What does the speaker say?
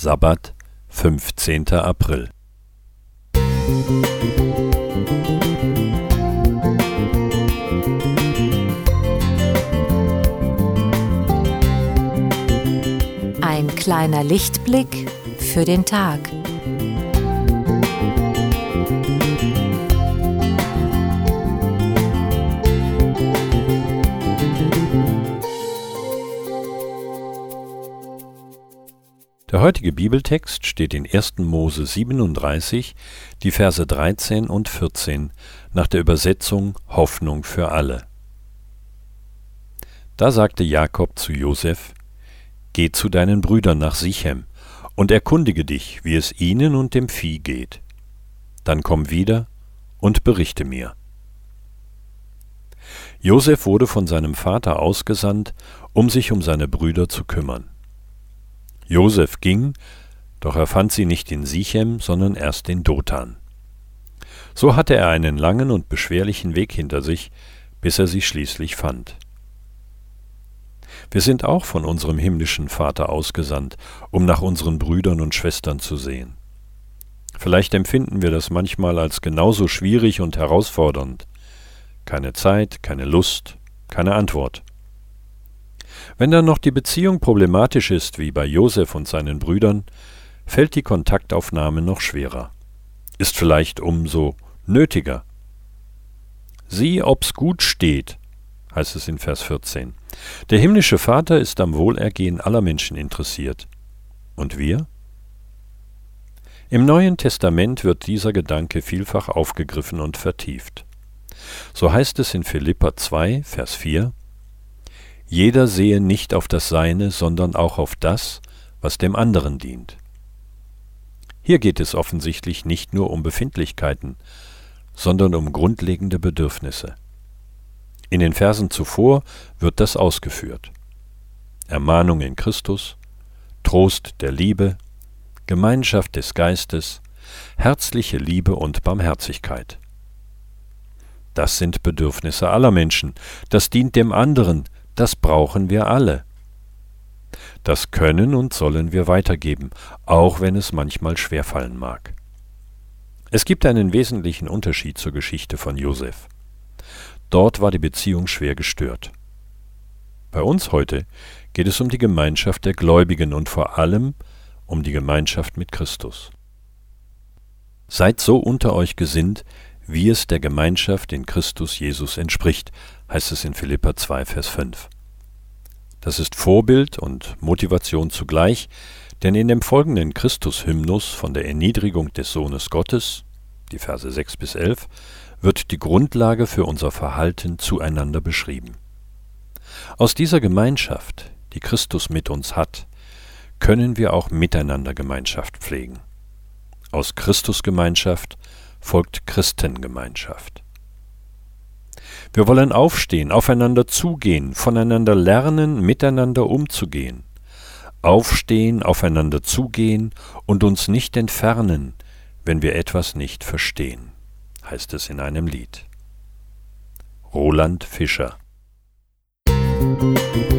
Sabbat, 15. April. Ein kleiner Lichtblick für den Tag. Der heutige Bibeltext steht in 1. Mose 37, die Verse 13 und 14 nach der Übersetzung Hoffnung für alle. Da sagte Jakob zu Josef: Geh zu deinen Brüdern nach Sichem und erkundige dich, wie es ihnen und dem Vieh geht. Dann komm wieder und berichte mir. Josef wurde von seinem Vater ausgesandt, um sich um seine Brüder zu kümmern. Josef ging, doch er fand sie nicht in Sichem, sondern erst in Dothan. So hatte er einen langen und beschwerlichen Weg hinter sich, bis er sie schließlich fand. Wir sind auch von unserem himmlischen Vater ausgesandt, um nach unseren Brüdern und Schwestern zu sehen. Vielleicht empfinden wir das manchmal als genauso schwierig und herausfordernd. Keine Zeit, keine Lust, keine Antwort. Wenn dann noch die Beziehung problematisch ist, wie bei Josef und seinen Brüdern, fällt die Kontaktaufnahme noch schwerer. Ist vielleicht umso nötiger. Sieh, ob's gut steht, heißt es in Vers 14. Der himmlische Vater ist am Wohlergehen aller Menschen interessiert. Und wir? Im Neuen Testament wird dieser Gedanke vielfach aufgegriffen und vertieft. So heißt es in Philippa 2, Vers 4, jeder sehe nicht auf das Seine, sondern auch auf das, was dem anderen dient. Hier geht es offensichtlich nicht nur um Befindlichkeiten, sondern um grundlegende Bedürfnisse. In den Versen zuvor wird das ausgeführt. Ermahnung in Christus, Trost der Liebe, Gemeinschaft des Geistes, herzliche Liebe und Barmherzigkeit. Das sind Bedürfnisse aller Menschen, das dient dem anderen, das brauchen wir alle. Das können und sollen wir weitergeben, auch wenn es manchmal schwerfallen mag. Es gibt einen wesentlichen Unterschied zur Geschichte von Josef. Dort war die Beziehung schwer gestört. Bei uns heute geht es um die Gemeinschaft der Gläubigen und vor allem um die Gemeinschaft mit Christus. Seid so unter euch gesinnt, wie es der Gemeinschaft in Christus Jesus entspricht, heißt es in Philippa 2, Vers 5. Das ist Vorbild und Motivation zugleich, denn in dem folgenden Christus-Hymnus von der Erniedrigung des Sohnes Gottes, die Verse 6 bis 11, wird die Grundlage für unser Verhalten zueinander beschrieben. Aus dieser Gemeinschaft, die Christus mit uns hat, können wir auch miteinander Gemeinschaft pflegen. Aus Christusgemeinschaft folgt Christengemeinschaft. Wir wollen aufstehen, aufeinander zugehen, voneinander lernen, miteinander umzugehen. Aufstehen, aufeinander zugehen und uns nicht entfernen, wenn wir etwas nicht verstehen, heißt es in einem Lied. Roland Fischer Musik